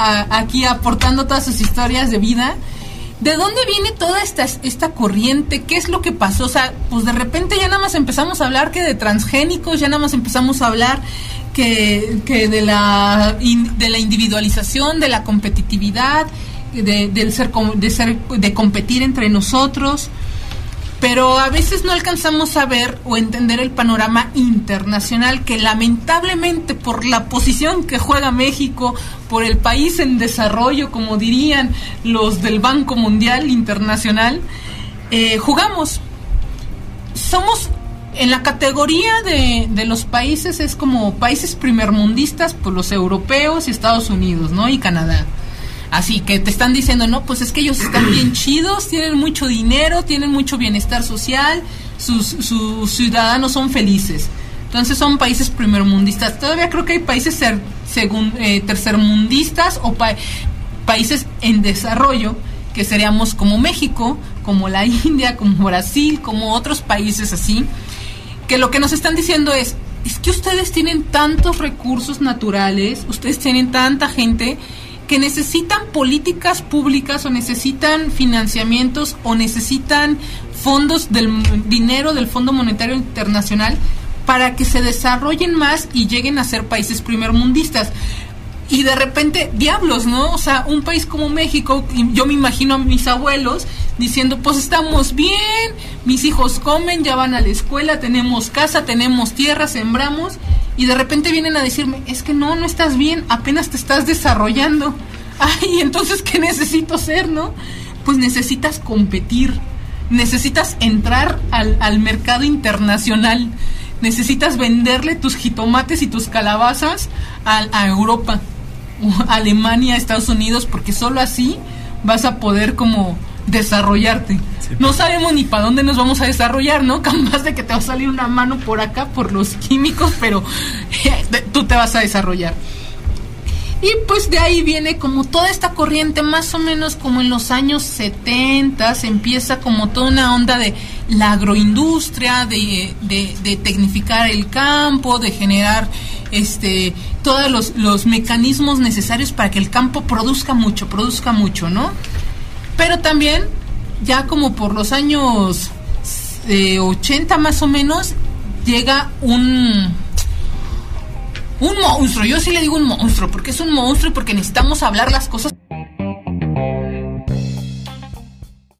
aquí aportando todas sus historias de vida. ¿De dónde viene toda esta, esta corriente? ¿Qué es lo que pasó? O sea, pues de repente ya nada más empezamos a hablar que de transgénicos, ya nada más empezamos a hablar que, que de, la, de la individualización, de la competitividad, de, del ser, de, ser, de competir entre nosotros pero a veces no alcanzamos a ver o entender el panorama internacional que lamentablemente por la posición que juega México, por el país en desarrollo, como dirían los del Banco Mundial Internacional, eh, jugamos. Somos en la categoría de, de, los países, es como países primermundistas, pues los europeos y Estados Unidos, ¿no? Y Canadá. Así que te están diciendo, no, pues es que ellos están bien chidos, tienen mucho dinero, tienen mucho bienestar social, sus, sus ciudadanos son felices. Entonces son países primermundistas. Todavía creo que hay países ser, eh, tercermundistas o países en desarrollo, que seríamos como México, como la India, como Brasil, como otros países así, que lo que nos están diciendo es, es que ustedes tienen tantos recursos naturales, ustedes tienen tanta gente que necesitan políticas públicas o necesitan financiamientos o necesitan fondos del dinero del Fondo Monetario Internacional para que se desarrollen más y lleguen a ser países primermundistas. Y de repente, diablos, ¿no? O sea, un país como México, yo me imagino a mis abuelos diciendo, pues estamos bien, mis hijos comen, ya van a la escuela, tenemos casa, tenemos tierra, sembramos, y de repente vienen a decirme, es que no, no estás bien, apenas te estás desarrollando. Ay, entonces, ¿qué necesito ser, no? Pues necesitas competir, necesitas entrar al, al mercado internacional, necesitas venderle tus jitomates y tus calabazas a, a Europa, a Alemania, Estados Unidos, porque solo así vas a poder como desarrollarte. No sabemos ni para dónde nos vamos a desarrollar, ¿no? Capaz de que te va a salir una mano por acá por los químicos, pero tú te vas a desarrollar. Y pues de ahí viene como toda esta corriente, más o menos como en los años 70, se empieza como toda una onda de la agroindustria, de, de, tecnificar el campo, de generar este todos los, los mecanismos necesarios para que el campo produzca mucho, produzca mucho, ¿no? Pero también ya como por los años 80 eh, más o menos, llega un, un monstruo. Yo sí le digo un monstruo, porque es un monstruo y porque necesitamos hablar las cosas